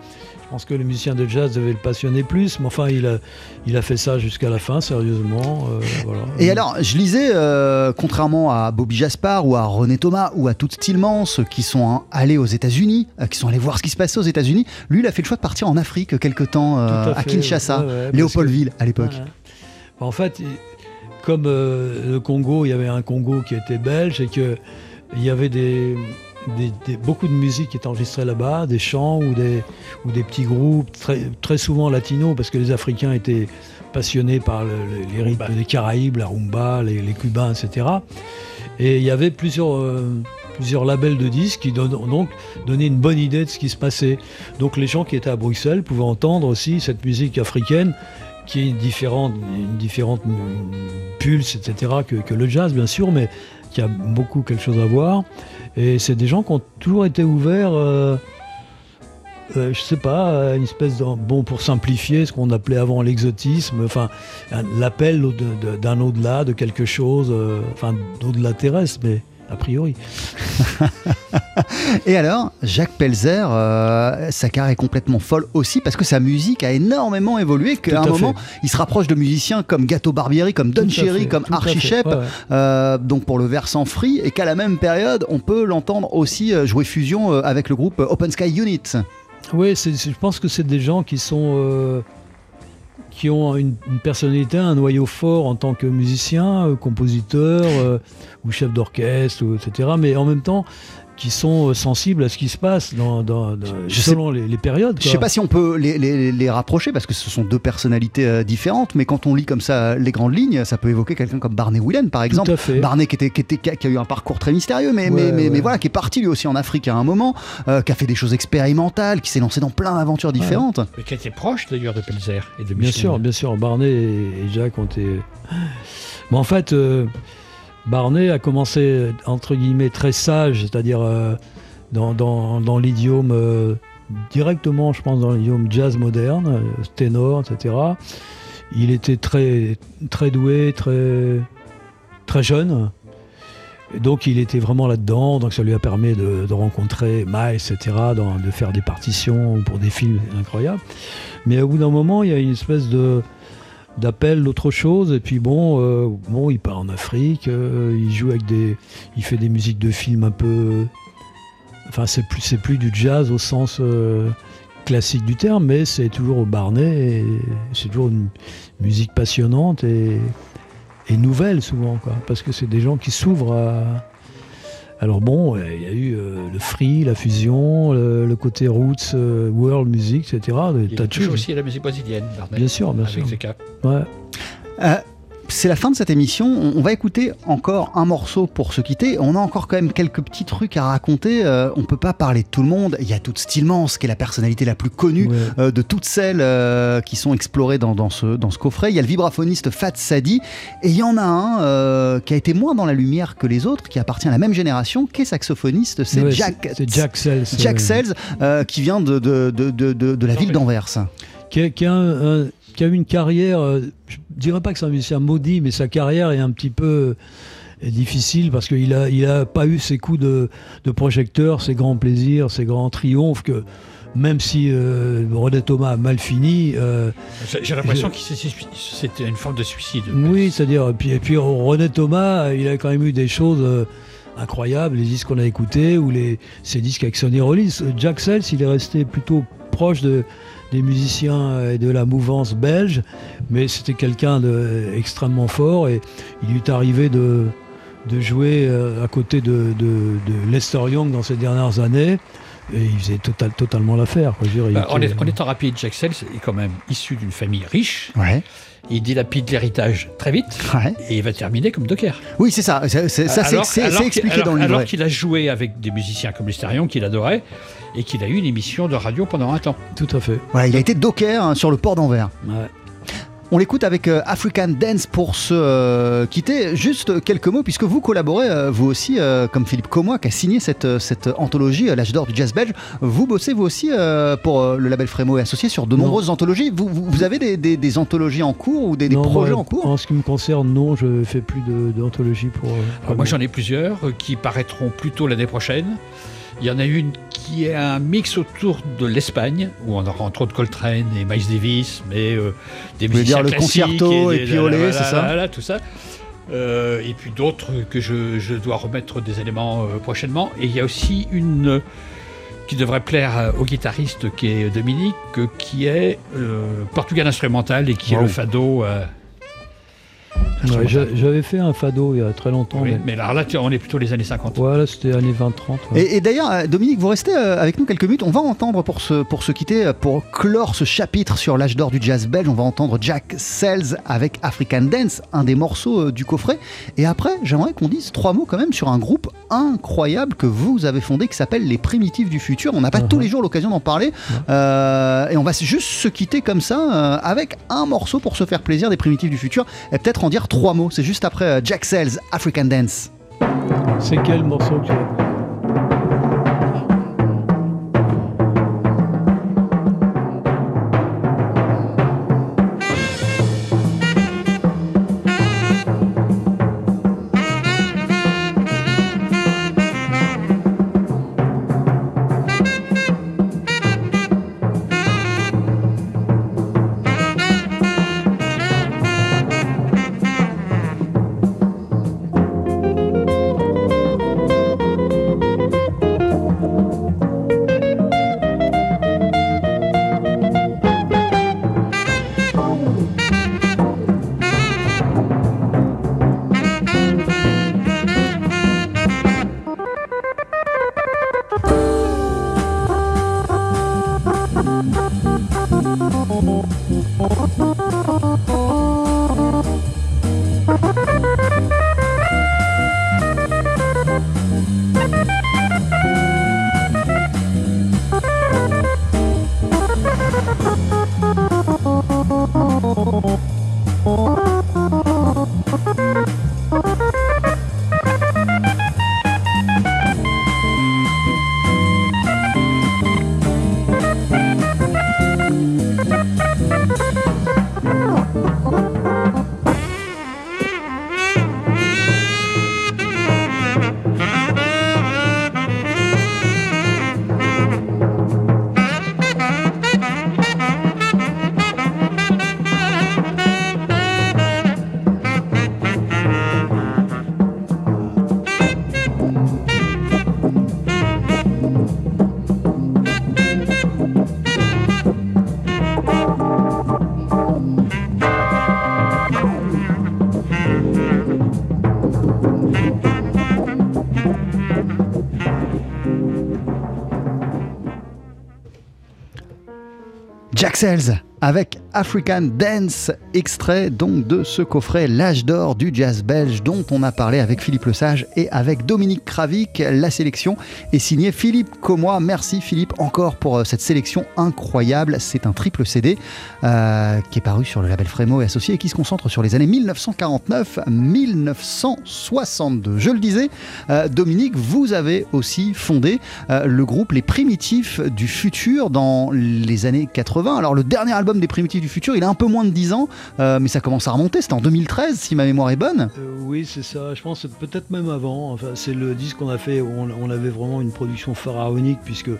pense que les musiciens de jazz devaient le passionner plus, mais enfin, il a, il a fait ça jusqu'à la fin, sérieusement. Euh, Et alors, je lisais, euh, contrairement à Bobby Jaspar ou à René Thomas ou à Toots Tillmans, qui sont allés aux États-Unis, euh, qui sont allés voir ce qui se passait aux États-Unis, lui, il a fait le choix de partir en Afrique quelque temps, à, Kinshasa, Léopoldville à l'époque. En fait, comme le Congo, il y avait un Congo qui était belge et qu'il y avait des beaucoup de musique qui est enregistrée là-bas, des chants ou des, ou des petits groupes, très, très souvent latinos, parce que les Africains étaient passionnés par les rythmes des Caraïbes, la rumba, les, Cubains, etc. Et il y avait plusieurs, euh, plusieurs labels de disques qui donnent, donc donnaient une bonne idée de ce qui se passait. Donc les gens qui étaient à Bruxelles pouvaient entendre aussi cette musique africaine qui est différente, une différente pulse, etc., que, que le jazz, bien sûr, mais qui a beaucoup quelque chose à voir. Et c'est des gens qui ont toujours été ouverts, euh, euh, je sais pas, une espèce de. Bon, pour simplifier ce qu'on appelait avant l'exotisme, l'appel d'un au-delà, de quelque chose, euh, enfin, d'au-delà terrestre, mais a priori. [laughs] Et alors, Jacques Pelzer, euh, sa carrière est complètement folle aussi parce que sa musique a énormément évolué. Qu'à un moment, il se rapproche de musiciens comme Gato Barbieri, comme Don Cherry, comme Archie Shep, euh, donc pour le versant free, et qu'à la même période, on peut l'entendre aussi euh, jouer fusion avec le groupe Open Sky Unit. Oui, je pense que c'est des gens qui sont qui ont une, personnalité, un noyau fort en tant que musicien, euh, compositeur euh, ou chef d'orchestre, etc. Mais en même temps, qui sont euh, sensibles à ce qui se passe dans, selon les, périodes. Je ne sais pas si on peut les, rapprocher parce que ce sont deux personnalités différentes, mais quand on lit comme ça les grandes lignes, ça peut évoquer quelqu'un comme Barney Whelan par exemple. Barney qui, était, qui, était, qui, a eu un parcours très mystérieux, mais, mais, mais, voilà, qui est parti lui aussi en Afrique à un moment, qui a fait des choses expérimentales, qui s'est lancé dans plein d'aventures différentes. Mais qui était proche d'ailleurs de Pelzer et de Bien sûr, bien sûr. Barney et, Jacques ont été. Mais en fait. Euh, Barnet a commencé, entre guillemets, très sage, c'est-à-dire euh, dans, l'idiome, euh, directement, je pense, dans l'idiome jazz moderne, euh, ténor, etc. Il était très, très doué, très, très jeune. Donc il était vraiment là-dedans, donc ça lui a permis de, rencontrer Miles, etc., de faire des partitions pour des films incroyables. Mais au bout d'un moment, il y a une espèce de, d'appel d'autre chose. Et puis bon, euh, bon, il part en Afrique, euh, il joue avec des, il fait des musiques de films un peu, enfin c'est plus, c'est plus du jazz au sens euh, classique du terme, mais c'est toujours au Barnet, c'est toujours une musique passionnante et, et nouvelle souvent, quoi, parce que c'est des gens qui s'ouvrent à alors bon, il y a eu euh, le free, la fusion, le, côté roots, euh, world music, etc. Il y a aussi la musique brésilienne. Bien sûr, bien sûr. Ouais. Euh, c'est la fin de cette émission. On va écouter encore un morceau pour se quitter. On a encore quand même quelques petits trucs à raconter. Euh, on peut pas parler de tout le monde. Il y a toute Stillmans, qui est la personnalité la plus connue euh, de toutes celles euh, qui sont explorées dans, ce, dans ce coffret. Il y a le vibraphoniste Fat Sadi. Et il y en a un qui a été moins dans la lumière que les autres, qui appartient à la même génération, qui est saxophoniste. C'est Jack, Jack Sells. Jack Sells, qui vient de, de, de, de la ville d'Anvers. Qui, qui a un qui a eu une carrière, euh, je dirais pas que c'est un musicien maudit, mais sa carrière est un petit peu est difficile parce qu'il a, il a pas eu ses coups de, de projecteur, ses grands plaisirs, ses grands triomphes que même si euh, René Thomas a mal fini. euh, J'ai l'impression que c'était une forme de suicide. oui, c'est-à-dire, et puis, et puis René Thomas, il a quand même eu des choses euh, incroyables, les disques qu'on a écoutés ou les, ses disques avec Sonny Rollins. Jack Sells, il est resté plutôt proche de, des musiciens et de la mouvance belge, mais c'était quelqu'un d'extrêmement fort et il lui est arrivé de, jouer euh, à côté de Lester Young dans ces dernières années. Et il faisait total, totalement l'affaire. Bah, en, était- en étant rapide, Jack Sells est quand même issu d'une famille riche. Ouais, Il dilapide l'héritage très vite ouais. et il va terminer comme docker. Oui, c'est ça. Ça, c'est- Alors- alors expliqué alors- dans le Alors livret. qu'il a joué avec des musiciens comme Lestarion qu'il adorait et qu'il a eu une émission de radio pendant un temps. Tout à fait. Il a été docker hein, sur le port d'Anvers. Ouais. On l'écoute avec euh, African Dance pour se euh, quitter. Juste quelques mots, puisque vous collaborez, euh, vous aussi, euh, comme Philippe Comois, qui a signé cette, cette anthologie, euh, L'âge d'or du jazz belge. Vous bossez, vous aussi, euh, pour euh, le label Frémo et associé sur de Non. nombreuses anthologies. Vous, vous- vous avez des, des- des anthologies en cours ou des, des Non, projets moi, en cours? En ce qui me concerne, non, je fais plus de- d'anthologie pour. euh, Alors pour moi j'en ai plusieurs euh, qui paraîtront plutôt l'année prochaine. Il y en a une qui est un mix autour de l'Espagne, où on aura entre autres Coltrane et Miles Davis, mais euh, des Vous musiciens dire le concerto et des- Olé, voilà, c'est ça voilà, tout ça. Euh, et puis d'autres que je, je dois remettre des éléments euh, prochainement. Et il y a aussi une qui devrait plaire au guitariste qui est Dominique, qui est Portugal instrumental et qui est le fado. Ouais, J'avais fait un fado il y a très longtemps. Oui, mais- là, on est plutôt les années 50. Voilà, c'était années 20-30. ouais. Et, et d'ailleurs, euh, Dominique, vous restez euh, avec nous quelques minutes. On va entendre pour se, pour se quitter, euh, pour clore ce chapitre sur l'âge d'or du jazz belge, on va entendre Jack Sells avec African Dance, un des morceaux du coffret. Et après, j'aimerais qu'on dise trois mots quand même sur un groupe incroyable que vous avez fondé qui s'appelle Les Primitifs du Futur. On n'a pas Mhm. tous les jours l'occasion d'en parler. Euh, et on va juste se quitter comme ça euh, avec un morceau pour se faire plaisir des Primitifs du Futur et peut-être en dire trois mots. C'est juste après euh, Jack Sells, African Dance. C'est quel morceau que tu as Jack Sells avec African Dance, extrait donc de ce coffret L'âge d'or du jazz belge dont on a parlé avec Philippe Lesage et avec Dominique Kravik. La sélection est signée Philippe Comois. Merci Philippe encore pour euh, cette sélection incroyable. C'est un triple CD euh, qui est paru sur le label Frémo et Associé et qui se concentre sur les années 1949-1962. Je le disais, euh, Dominique, vous avez aussi fondé le groupe Les Primitifs du Futur dans les années 80. Alors le dernier album des Primitifs du Futur, il a un peu moins de 10 ans, mais ça commence à remonter. C'était en 2013, si ma mémoire est bonne. oui, c'est ça. Je pense peut-être même avant. Enfin, c'est le disque qu'on a fait où on, avait vraiment une production pharaonique puisque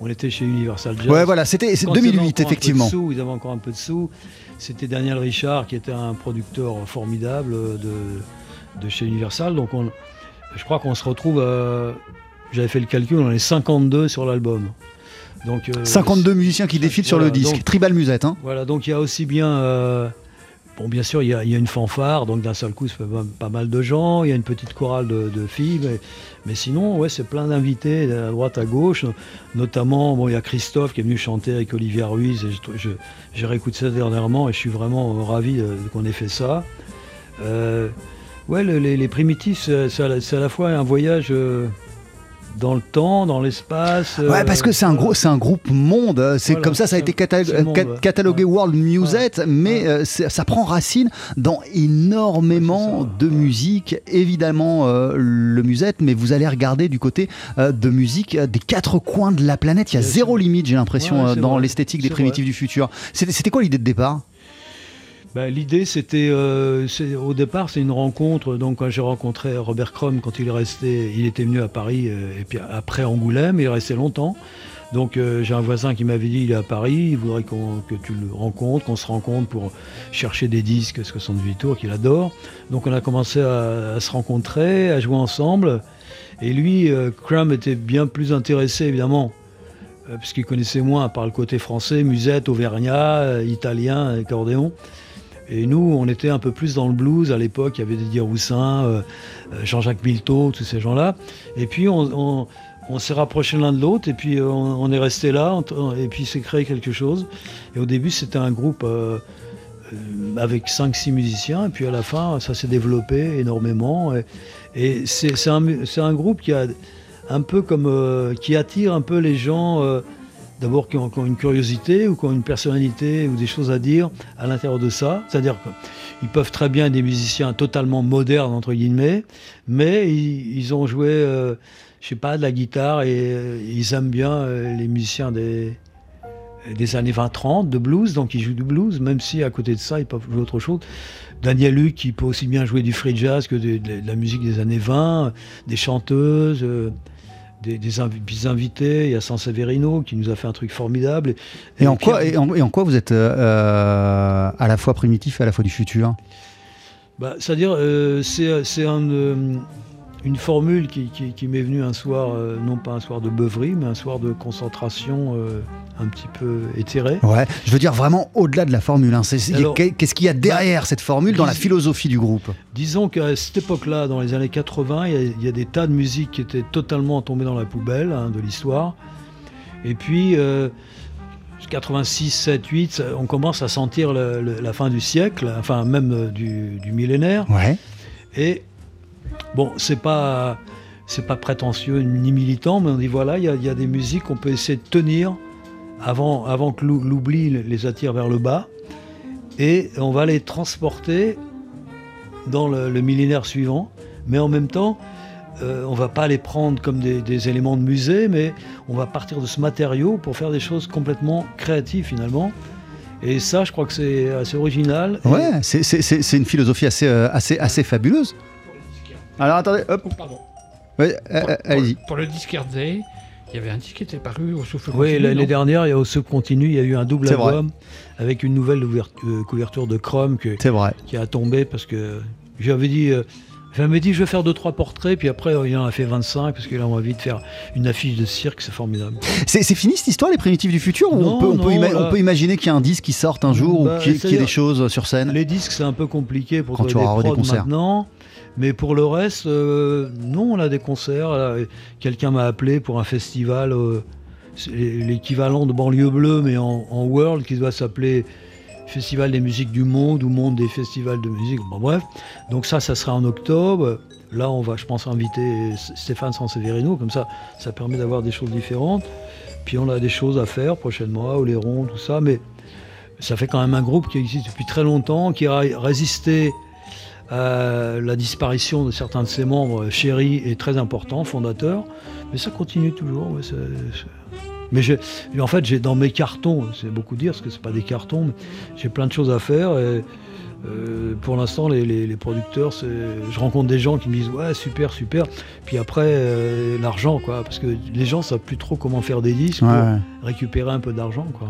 on était chez Universal Jazz. Ouais, voilà, c'était 2008 effectivement. Sous, ils avaient encore un peu de sous. C'était Daniel Richard qui était un producteur formidable de, de chez Universal. Donc on, je crois qu'on se retrouve, j'avais fait le calcul, on est 52 sur l'album. Donc, 52 euh, musiciens qui défilent sur le disque, tribal musette. Hein. Voilà, donc il y a aussi bien. Euh, bon, bien sûr, il y, a, une fanfare, donc d'un seul coup, ça fait pas, mal de gens. Il y a une petite chorale de, filles, mais, sinon, ouais, c'est plein d'invités à droite, à gauche. Notamment, bon, il y a Christophe qui est venu chanter avec Olivier Ruiz. J'ai réécouté ça dernièrement et je suis vraiment ravi qu'on ait fait ça. Euh, ouais, les, primitifs, c'est à, la fois un voyage dans le temps, dans l'espace. Ouais, parce que c'est un gros, c'est un groupe monde. C'est comme ça, ça a été catalogué World Music, mais euh, ça prend racine dans énormément de musique. Évidemment, euh, le musette, mais vous allez regarder du côté euh, de musique des quatre coins de la planète. Il y a zéro limite, j'ai l'impression, dans l'esthétique des primitifs du futur. C'était quoi l'idée de départ? Bah, l'idée, c'était, euh, au départ, c'est une rencontre. Donc, quand j'ai rencontré Robert Crum, quand il est resté, il était venu à Paris, euh, et puis après Angoulême, il est resté longtemps. Donc, euh, j'ai un voisin qui m'avait dit, il est à Paris, il voudrait que tu le rencontres, qu'on se rencontre pour chercher des disques, ce que sont de tours qu'il adore. Donc, on a commencé à, se rencontrer, à jouer ensemble. Et lui, Crum était bien plus intéressé, évidemment, puisqu'il connaissait moins, par le côté français, musette, auvergnat, italien, accordéon. Et nous, on était un peu plus dans le blues à l'époque. Il y avait Didier Roussin, euh, euh, Jean-Jacques Milteau, tous ces gens-là. Et puis on, s'est rapprochés l'un de l'autre et puis euh, on, est resté là et puis s'est créé quelque chose. Et au début, c'était un groupe avec 5-6 musiciens. Et puis à la fin, ça s'est développé énormément. Et, c'est un, groupe qui a un peu comme qui attire un peu les gens d'abord qui ont, une curiosité ou qui ont une personnalité ou des choses à dire à l'intérieur de ça. C'est-à-dire qu'ils peuvent très bien être des musiciens totalement modernes, entre guillemets, mais ils, ont joué, euh, je sais pas, de la guitare et euh, ils aiment bien euh, les musiciens des, des années 20-30 de blues, donc ils jouent du blues, même si à côté de ça, ils peuvent jouer autre chose. Daniel Luc, qui peut aussi bien jouer du free jazz que de, la musique des années 20, des chanteuses des, invités. Il y a Sanseverino qui nous a fait un truc formidable. Et, en, quoi, et, en, quoi vous êtes euh, à la fois primitif et à la fois du futur? Bah, C'est-à-dire, euh, c'est un, euh, une formule qui, m'est venue un soir, euh, non pas un soir de beuverie, mais un soir de concentration euh, un petit peu éthérée. Ouais, je veux dire vraiment au-delà de la formule. Hein. Qu'est-ce qu'il y a derrière bah, cette formule dans la philosophie du groupe? Disons qu'à cette époque-là, dans les années 80, il y, a des tas de musiques qui étaient totalement tombées dans la poubelle hein, de l'histoire. Et puis, 86, 7, 8, on commence à sentir la fin du siècle, enfin même euh, du, du millénaire. Ouais. Et Bon, c'est pas c'est pas prétentieux ni militant, mais on dit voilà, il y, a des musiques qu'on peut essayer de tenir avant, que l'oubli les attire vers le bas, et on va les transporter dans le, millénaire suivant, mais en même temps, euh, on va pas les prendre comme des, éléments de musée, mais on va partir de ce matériau pour faire des choses complètement créatives finalement. Et ça, je crois que c'est assez original. Ouais, c'est une philosophie assez, euh, assez, assez fabuleuse. Alors attendez, hop. Pardon. Euh, euh, allez-y. Pour, le disque Day, il y avait un disque qui était paru au souffle Oui, l'année dernière, il y a au souffle continu, il y a eu un double album avec une nouvelle euh, couverture de Chrome vrai. qui a tombé parce que j'avais dit. J'avais dit je vais faire 2-3 portraits, puis après il en a fait 25 parce qu'il a envie de faire une affiche de cirque, c'est formidable. C'est fini cette histoire, les primitifs du futur on, peut, imaginer qu'il y a un disque qui sorte un jour ou bah, qu'il y, ait des choses sur scène? Les disques c'est un peu compliqué pour Quand tu auras des concerts. maintenant. Mais pour le reste, euh, non, on a des concerts. Quelqu'un m'a appelé pour un festival, euh, l'équivalent de Banlieue Bleue, mais en, world, qui doit s'appeler Festival des musiques du monde ou Monde des festivals de musique. Bon, bref, donc ça, ça sera en octobre. Là, on va, je pense, inviter Stéphane Sanseverino, comme ça, ça permet d'avoir des choses différentes. Puis on a des choses à faire prochainement, Oléron, tout ça, mais ça fait quand même un groupe qui existe depuis très longtemps, qui a résisté euh, la disparition de certains de ses membres, Chéri est très important, fondateur, mais ça continue toujours. Mais j'ai- en fait, j'ai dans mes cartons, c'est beaucoup dire parce que c'est pas des cartons, mais j'ai plein de choses à faire. Et, euh, pour l'instant, les, les- les producteurs, je rencontre des gens qui me disent ouais super super. Puis après euh, l'argent quoi, parce que les gens savent plus trop comment faire des disques Ouais. pour récupérer un peu d'argent quoi.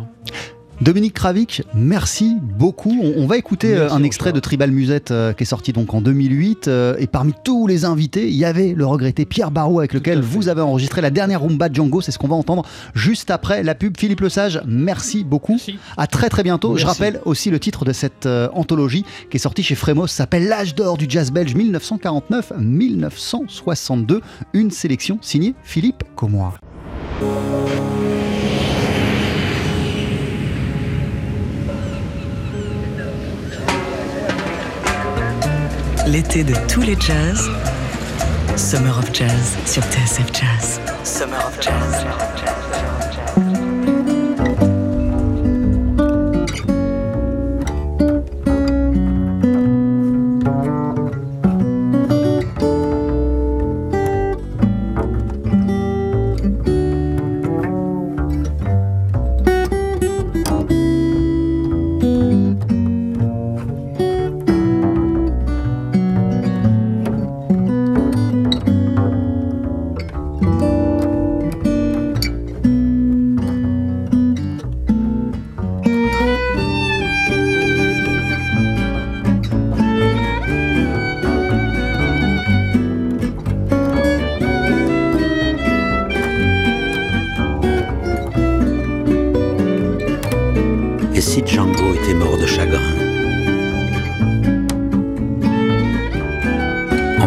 Dominique Kravik, merci beaucoup. On, on va écouter euh, Merci, un extrait de Tribal Musette euh, qui est sorti donc en 2008. euh, et parmi tous les invités, il y avait le regretté Pierre Barrault avec lequel vous avez enregistré la dernière Rumba Django. C'est ce qu'on va entendre juste après la pub. Philippe Lesage, merci beaucoup. Merci. À très très bientôt. Je rappelle aussi le titre de cette euh, anthologie qui est sortie chez Frémos, s'appelle L'âge d'or du jazz belge 1949-1962. Une sélection signée Philippe Commois. L'été de tous les jazz. Summer of Jazz sur TSF Jazz. Summer of Jazz.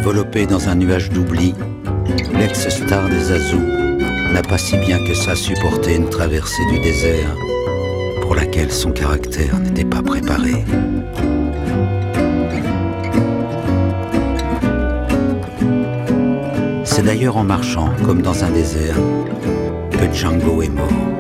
Enveloppé dans un nuage d'oubli, l'ex-star des Azous n'a pas si bien que ça supporté une traversée du désert pour laquelle son caractère n'était pas préparé. C'est d'ailleurs en marchant, comme dans un désert, que Django est mort.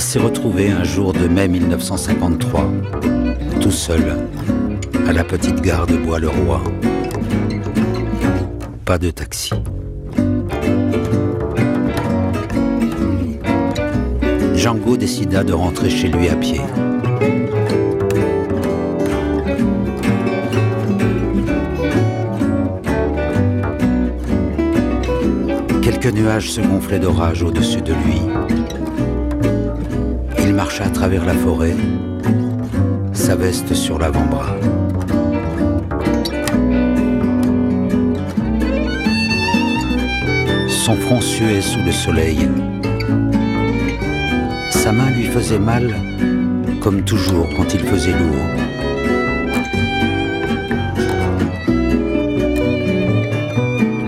Il s'est retrouvé un jour de mai 1953, tout seul, à la petite gare de Bois-le-Roi. Pas de taxi. Django décida de rentrer chez lui à pied. Quelques nuages se gonflaient d'orage au-dessus de lui. À travers la forêt, sa veste sur l'avant-bras. Son front suait sous le soleil. Sa main lui faisait mal, comme toujours quand il faisait lourd.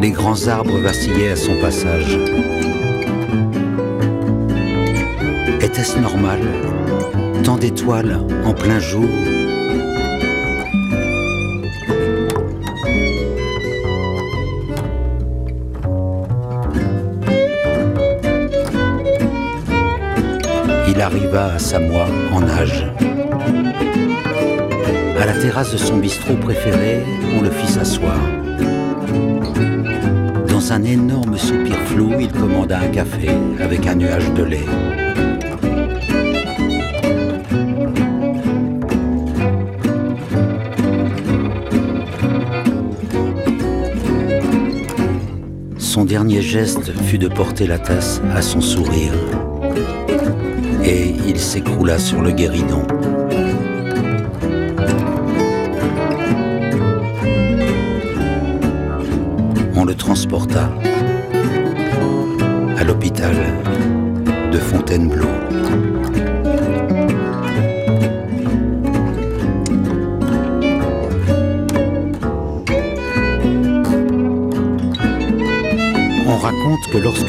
Les grands arbres vacillaient à son passage. Était-ce normal Tant d'étoiles en plein jour Il arriva à Samoa en nage. À la terrasse de son bistrot préféré, on le fit s'asseoir. Dans un énorme soupir flou, il commanda un café avec un nuage de lait. Dernier geste fut de porter la tasse à son sourire. Et il s'écroula sur le guéridon.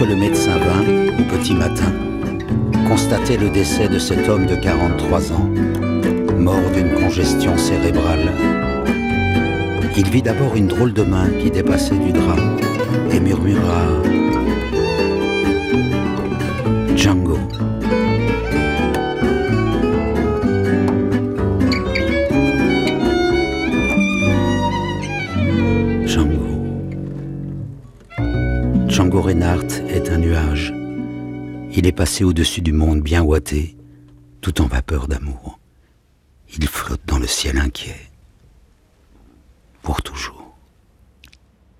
Le médecin vint, au petit matin, constater le décès de cet homme de 43 ans, mort d'une congestion cérébrale, il vit d'abord une drôle de main qui dépassait du drap et murmura Django. Il est passé au-dessus du monde bien ouaté, tout en vapeur d'amour. Il flotte dans le ciel inquiet. Pour toujours.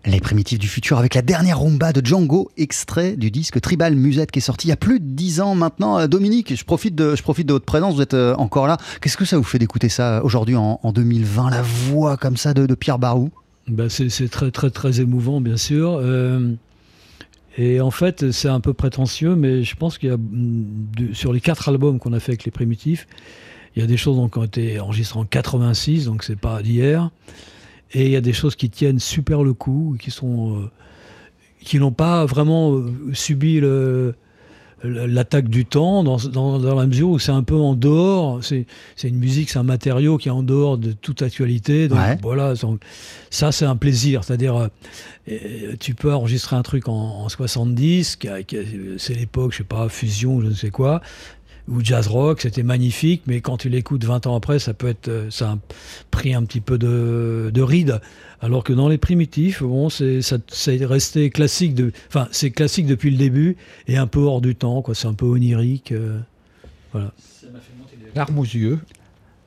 Les primitifs du futur avec la dernière rumba de Django, extrait du disque Tribal Musette qui est sorti il y a plus de dix ans maintenant. Euh, Dominique, je profite de, je profite de votre présence, vous êtes euh, encore là. Qu'est-ce que ça vous fait d'écouter ça aujourd'hui en, en 2020, la voix comme ça de, de Pierre Barou? Ben, c'est c'est très très très émouvant bien sûr. Euh, et en fait c'est un peu prétentieux, mais je pense qu'il y a mm, sur les quatre albums qu'on a fait avec les primitifs, il y a des choses qui ont été enregistrées en 86, donc c'est pas d'hier. Et il y a des choses qui tiennent super le coup, qui sont euh, qui n'ont pas vraiment euh, subi le l'attaque du temps dans, dans, dans la mesure où c'est un peu en dehors. C'est c'est une musique c'est un matériau qui est en dehors de toute actualité. Donc Ouais. voilà donc, ça c'est un plaisir. C'est à dire tu peux enregistrer un truc en, en 70 qui a- qui a- c'est l'époque je sais pas fusion je ne sais quoi ou jazz rock c'était magnifique mais quand tu l'écoutes 20 ans après ça peut être euh, ça a pris un petit peu de, de ride. Alors que dans les primitifs bon c'est ça resté classique enfin c'est classique depuis le début et un peu hors du temps quoi. C'est un peu onirique euh, voilà. Larmes aux yeux.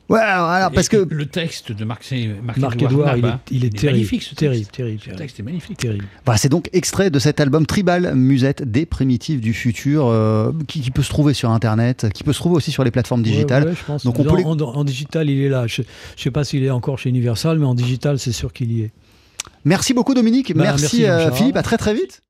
Ouais, alors, alors, parce que le texte de Marc, Marc, Marc Edouard Edouard il est, il est terrible magnifique ce terrible texte. terrible Ce terrible, texte est magnifique. terrible. Voilà, c'est donc extrait de cet album Tribal Musette des primitifs du futur euh, qui, qui peut se trouver sur internet, qui peut se trouver aussi sur les plateformes digitales. Ouais, ouais, je pense. Donc on en, peut les- en- en digital il est là je, je sais pas s'il est encore chez Universal mais en digital c'est sûr qu'il y est Merci beaucoup Dominique, Bah, merci, merci, euh. Philippe, à très très vite.